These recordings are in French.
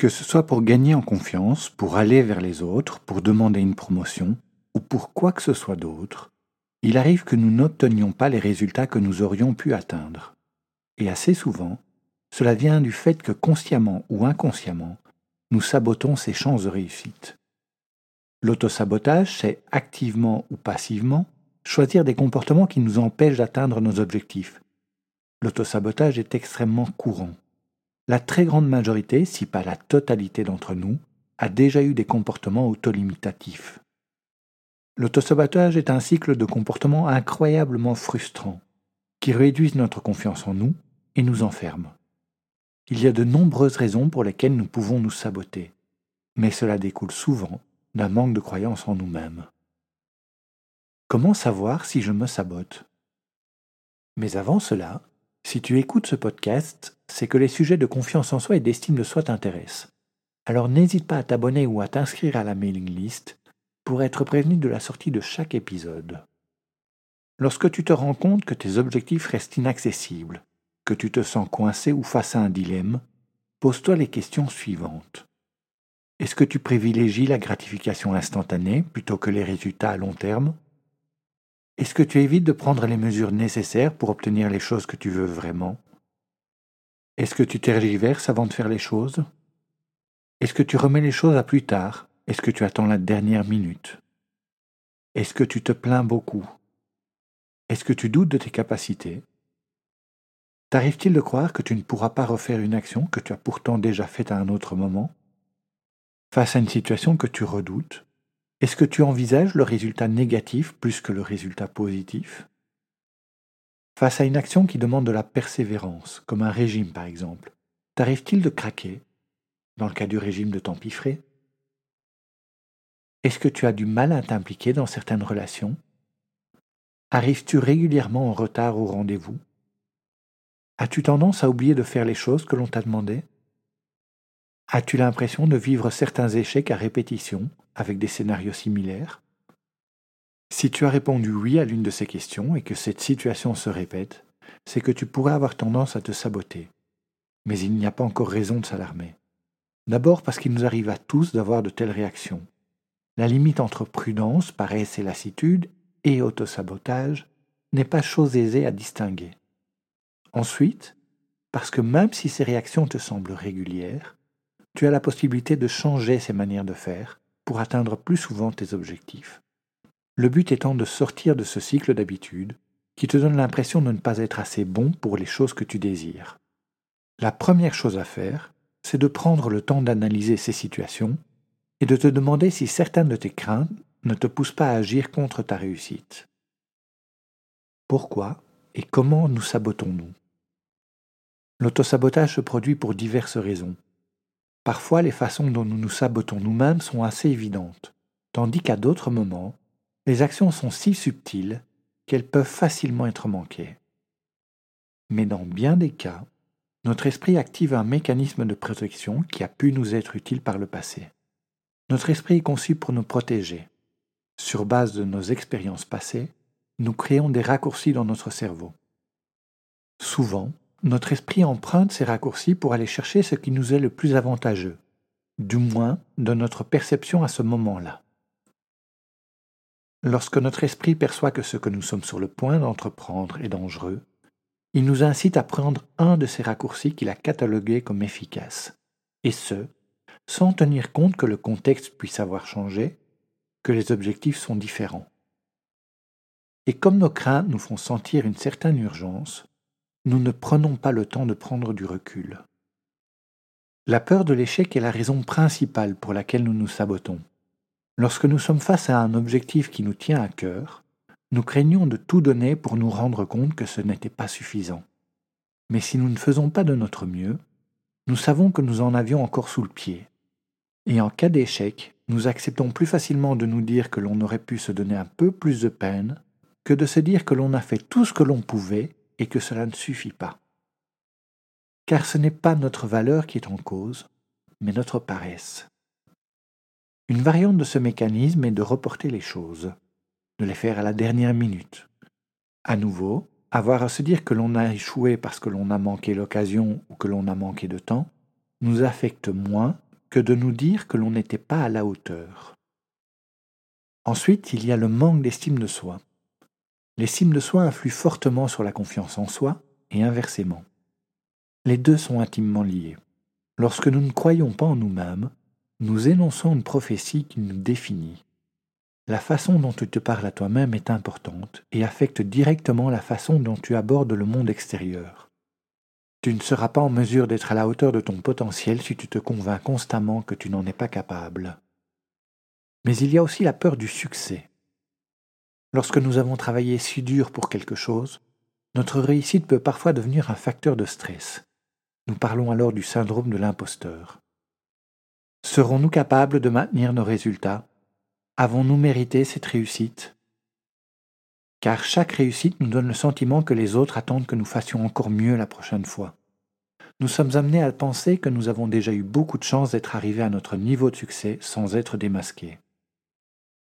Que ce soit pour gagner en confiance, pour aller vers les autres, pour demander une promotion, ou pour quoi que ce soit d'autre, il arrive que nous n'obtenions pas les résultats que nous aurions pu atteindre. Et assez souvent, cela vient du fait que consciemment ou inconsciemment, nous sabotons ces chances de réussite. L'autosabotage, c'est activement ou passivement choisir des comportements qui nous empêchent d'atteindre nos objectifs. L'autosabotage est extrêmement courant. La très grande majorité, si pas la totalité d'entre nous, a déjà eu des comportements autolimitatifs. L'autosabotage est un cycle de comportements incroyablement frustrants, qui réduisent notre confiance en nous et nous enferment. Il y a de nombreuses raisons pour lesquelles nous pouvons nous saboter, mais cela découle souvent d'un manque de croyance en nous-mêmes. Comment savoir si je me sabote? Mais avant cela, si tu écoutes ce podcast, c'est que les sujets de confiance en soi et d'estime de soi t'intéressent. Alors n'hésite pas à t'abonner ou à t'inscrire à la mailing list pour être prévenu de la sortie de chaque épisode. Lorsque tu te rends compte que tes objectifs restent inaccessibles, que tu te sens coincé ou face à un dilemme, pose-toi les questions suivantes. Est-ce que tu privilégies la gratification instantanée plutôt que les résultats à long terme? Est-ce que tu évites de prendre les mesures nécessaires pour obtenir les choses que tu veux vraiment Est-ce que tu tergiverses avant de faire les choses Est-ce que tu remets les choses à plus tard Est-ce que tu attends la dernière minute Est-ce que tu te plains beaucoup Est-ce que tu doutes de tes capacités T'arrive-t-il de croire que tu ne pourras pas refaire une action que tu as pourtant déjà faite à un autre moment Face à une situation que tu redoutes, est-ce que tu envisages le résultat négatif plus que le résultat positif? Face à une action qui demande de la persévérance, comme un régime par exemple, t'arrive-t-il de craquer dans le cas du régime de t'empiffrer Est-ce que tu as du mal à t'impliquer dans certaines relations? Arrives-tu régulièrement en retard au rendez-vous? As-tu tendance à oublier de faire les choses que l'on t'a demandé As-tu l'impression de vivre certains échecs à répétition avec des scénarios similaires? Si tu as répondu oui à l'une de ces questions et que cette situation se répète, c'est que tu pourrais avoir tendance à te saboter. Mais il n'y a pas encore raison de s'alarmer. D'abord parce qu'il nous arrive à tous d'avoir de telles réactions. La limite entre prudence, paresse et lassitude et autosabotage n'est pas chose aisée à distinguer. Ensuite, parce que même si ces réactions te semblent régulières, tu as la possibilité de changer ces manières de faire pour atteindre plus souvent tes objectifs. Le but étant de sortir de ce cycle d'habitude qui te donne l'impression de ne pas être assez bon pour les choses que tu désires. La première chose à faire, c'est de prendre le temps d'analyser ces situations et de te demander si certaines de tes craintes ne te poussent pas à agir contre ta réussite. Pourquoi et comment nous sabotons-nous? L'autosabotage se produit pour diverses raisons. Parfois, les façons dont nous nous sabotons nous-mêmes sont assez évidentes, tandis qu'à d'autres moments, les actions sont si subtiles qu'elles peuvent facilement être manquées. Mais dans bien des cas, notre esprit active un mécanisme de protection qui a pu nous être utile par le passé. Notre esprit est conçu pour nous protéger. Sur base de nos expériences passées, nous créons des raccourcis dans notre cerveau. Souvent, notre esprit emprunte ces raccourcis pour aller chercher ce qui nous est le plus avantageux, du moins de notre perception à ce moment-là. Lorsque notre esprit perçoit que ce que nous sommes sur le point d'entreprendre est dangereux, il nous incite à prendre un de ces raccourcis qu'il a catalogués comme efficaces. et ce, sans tenir compte que le contexte puisse avoir changé, que les objectifs sont différents. Et comme nos craintes nous font sentir une certaine urgence, nous ne prenons pas le temps de prendre du recul. La peur de l'échec est la raison principale pour laquelle nous nous sabotons. Lorsque nous sommes face à un objectif qui nous tient à cœur, nous craignons de tout donner pour nous rendre compte que ce n'était pas suffisant. Mais si nous ne faisons pas de notre mieux, nous savons que nous en avions encore sous le pied. Et en cas d'échec, nous acceptons plus facilement de nous dire que l'on aurait pu se donner un peu plus de peine que de se dire que l'on a fait tout ce que l'on pouvait et que cela ne suffit pas. Car ce n'est pas notre valeur qui est en cause, mais notre paresse. Une variante de ce mécanisme est de reporter les choses, de les faire à la dernière minute. À nouveau, avoir à se dire que l'on a échoué parce que l'on a manqué l'occasion ou que l'on a manqué de temps nous affecte moins que de nous dire que l'on n'était pas à la hauteur. Ensuite, il y a le manque d'estime de soi. L'estime de soi influe fortement sur la confiance en soi et inversement. Les deux sont intimement liés. Lorsque nous ne croyons pas en nous-mêmes, nous énonçons une prophétie qui nous définit. La façon dont tu te parles à toi-même est importante et affecte directement la façon dont tu abordes le monde extérieur. Tu ne seras pas en mesure d'être à la hauteur de ton potentiel si tu te convaincs constamment que tu n'en es pas capable. Mais il y a aussi la peur du succès. Lorsque nous avons travaillé si dur pour quelque chose, notre réussite peut parfois devenir un facteur de stress. Nous parlons alors du syndrome de l'imposteur. Serons-nous capables de maintenir nos résultats? Avons-nous mérité cette réussite? Car chaque réussite nous donne le sentiment que les autres attendent que nous fassions encore mieux la prochaine fois. Nous sommes amenés à penser que nous avons déjà eu beaucoup de chance d'être arrivés à notre niveau de succès sans être démasqués.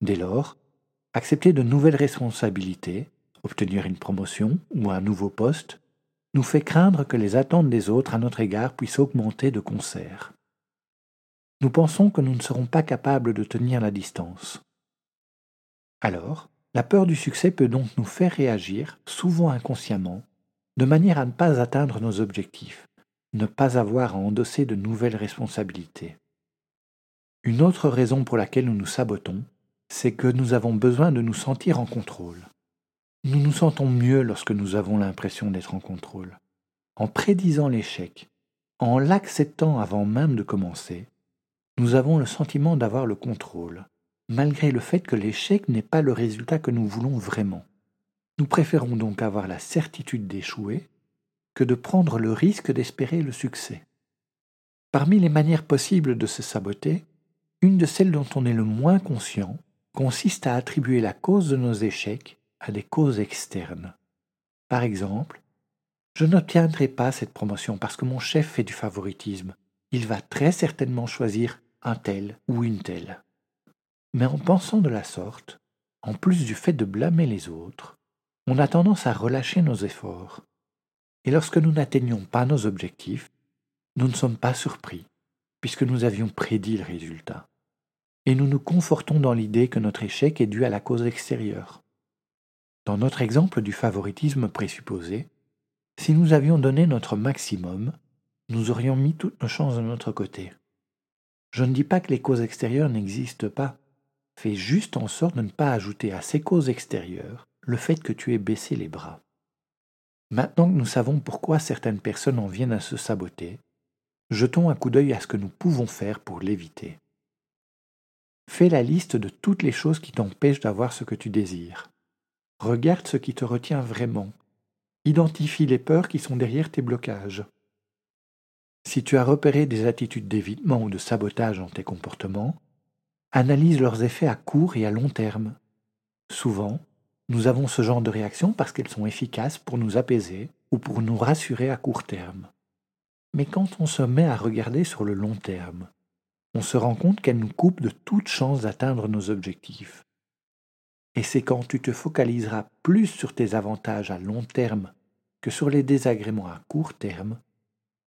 Dès lors, accepter de nouvelles responsabilités, obtenir une promotion ou un nouveau poste, nous fait craindre que les attentes des autres à notre égard puissent augmenter de concert. Nous pensons que nous ne serons pas capables de tenir la distance. Alors, la peur du succès peut donc nous faire réagir, souvent inconsciemment, de manière à ne pas atteindre nos objectifs, ne pas avoir à endosser de nouvelles responsabilités. Une autre raison pour laquelle nous nous sabotons, c'est que nous avons besoin de nous sentir en contrôle. Nous nous sentons mieux lorsque nous avons l'impression d'être en contrôle. En prédisant l'échec, en l'acceptant avant même de commencer, nous avons le sentiment d'avoir le contrôle, malgré le fait que l'échec n'est pas le résultat que nous voulons vraiment. Nous préférons donc avoir la certitude d'échouer que de prendre le risque d'espérer le succès. Parmi les manières possibles de se saboter, une de celles dont on est le moins conscient consiste à attribuer la cause de nos échecs à des causes externes. Par exemple, je n'obtiendrai pas cette promotion parce que mon chef fait du favoritisme. Il va très certainement choisir un tel ou une telle. Mais en pensant de la sorte, en plus du fait de blâmer les autres, on a tendance à relâcher nos efforts. Et lorsque nous n'atteignons pas nos objectifs, nous ne sommes pas surpris, puisque nous avions prédit le résultat. Et nous nous confortons dans l'idée que notre échec est dû à la cause extérieure. Dans notre exemple du favoritisme présupposé, si nous avions donné notre maximum, nous aurions mis toutes nos chances de notre côté. Je ne dis pas que les causes extérieures n'existent pas. Fais juste en sorte de ne pas ajouter à ces causes extérieures le fait que tu aies baissé les bras. Maintenant que nous savons pourquoi certaines personnes en viennent à se saboter, jetons un coup d'œil à ce que nous pouvons faire pour l'éviter. Fais la liste de toutes les choses qui t'empêchent d'avoir ce que tu désires. Regarde ce qui te retient vraiment. Identifie les peurs qui sont derrière tes blocages. Si tu as repéré des attitudes d'évitement ou de sabotage dans tes comportements, analyse leurs effets à court et à long terme. Souvent, nous avons ce genre de réactions parce qu'elles sont efficaces pour nous apaiser ou pour nous rassurer à court terme. Mais quand on se met à regarder sur le long terme, on se rend compte qu'elles nous coupent de toute chance d'atteindre nos objectifs. Et c'est quand tu te focaliseras plus sur tes avantages à long terme que sur les désagréments à court terme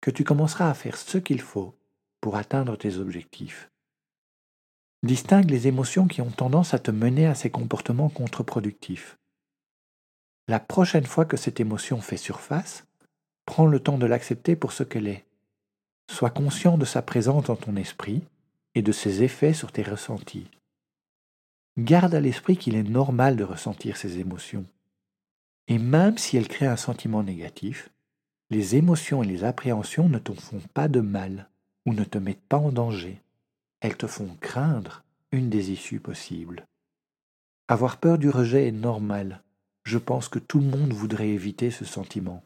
que tu commenceras à faire ce qu'il faut pour atteindre tes objectifs. Distingue les émotions qui ont tendance à te mener à ces comportements contre-productifs. La prochaine fois que cette émotion fait surface, prends le temps de l'accepter pour ce qu'elle est. Sois conscient de sa présence dans ton esprit et de ses effets sur tes ressentis. Garde à l'esprit qu'il est normal de ressentir ces émotions. Et même si elles créent un sentiment négatif, les émotions et les appréhensions ne te font pas de mal ou ne te mettent pas en danger. Elles te font craindre une des issues possibles. Avoir peur du rejet est normal. Je pense que tout le monde voudrait éviter ce sentiment.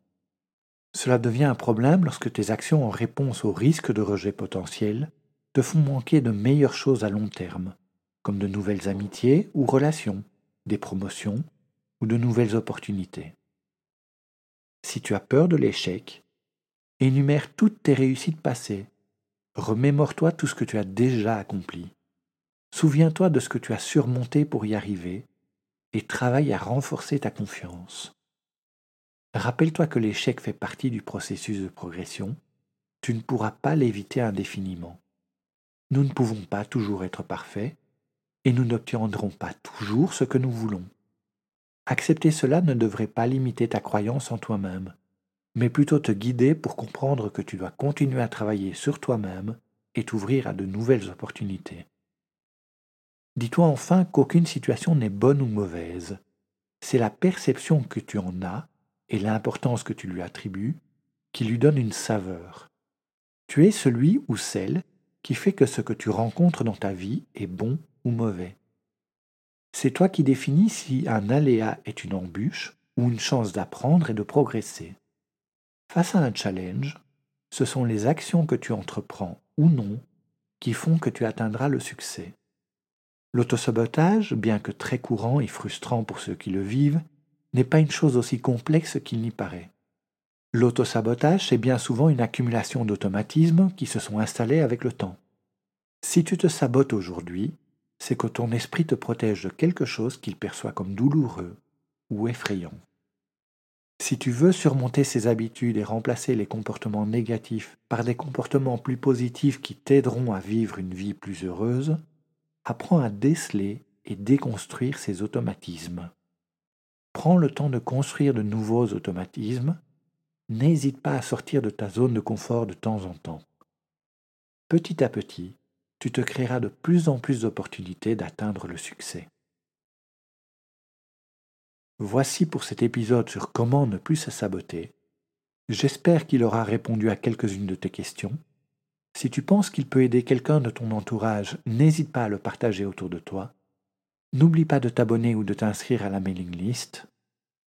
Cela devient un problème lorsque tes actions en réponse au risque de rejet potentiel te font manquer de meilleures choses à long terme, comme de nouvelles amitiés ou relations, des promotions ou de nouvelles opportunités. Si tu as peur de l'échec, énumère toutes tes réussites passées, remémore-toi tout ce que tu as déjà accompli, souviens-toi de ce que tu as surmonté pour y arriver, et travaille à renforcer ta confiance. Rappelle-toi que l'échec fait partie du processus de progression, tu ne pourras pas l'éviter indéfiniment. Nous ne pouvons pas toujours être parfaits, et nous n'obtiendrons pas toujours ce que nous voulons. Accepter cela ne devrait pas limiter ta croyance en toi-même, mais plutôt te guider pour comprendre que tu dois continuer à travailler sur toi-même et t'ouvrir à de nouvelles opportunités. Dis-toi enfin qu'aucune situation n'est bonne ou mauvaise. C'est la perception que tu en as l'importance que tu lui attribues qui lui donne une saveur. Tu es celui ou celle qui fait que ce que tu rencontres dans ta vie est bon ou mauvais. C'est toi qui définis si un aléa est une embûche ou une chance d'apprendre et de progresser. Face à un challenge, ce sont les actions que tu entreprends ou non qui font que tu atteindras le succès. L'autosabotage, bien que très courant et frustrant pour ceux qui le vivent, n'est pas une chose aussi complexe qu'il n'y paraît. L'autosabotage, c'est bien souvent une accumulation d'automatismes qui se sont installés avec le temps. Si tu te sabotes aujourd'hui, c'est que ton esprit te protège de quelque chose qu'il perçoit comme douloureux ou effrayant. Si tu veux surmonter ces habitudes et remplacer les comportements négatifs par des comportements plus positifs qui t'aideront à vivre une vie plus heureuse, apprends à déceler et déconstruire ces automatismes. Prends le temps de construire de nouveaux automatismes. N'hésite pas à sortir de ta zone de confort de temps en temps. Petit à petit, tu te créeras de plus en plus d'opportunités d'atteindre le succès. Voici pour cet épisode sur comment ne plus se saboter. J'espère qu'il aura répondu à quelques-unes de tes questions. Si tu penses qu'il peut aider quelqu'un de ton entourage, n'hésite pas à le partager autour de toi. N'oublie pas de t'abonner ou de t'inscrire à la mailing list.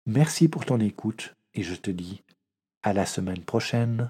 Merci pour ton écoute et je te dis à la semaine prochaine.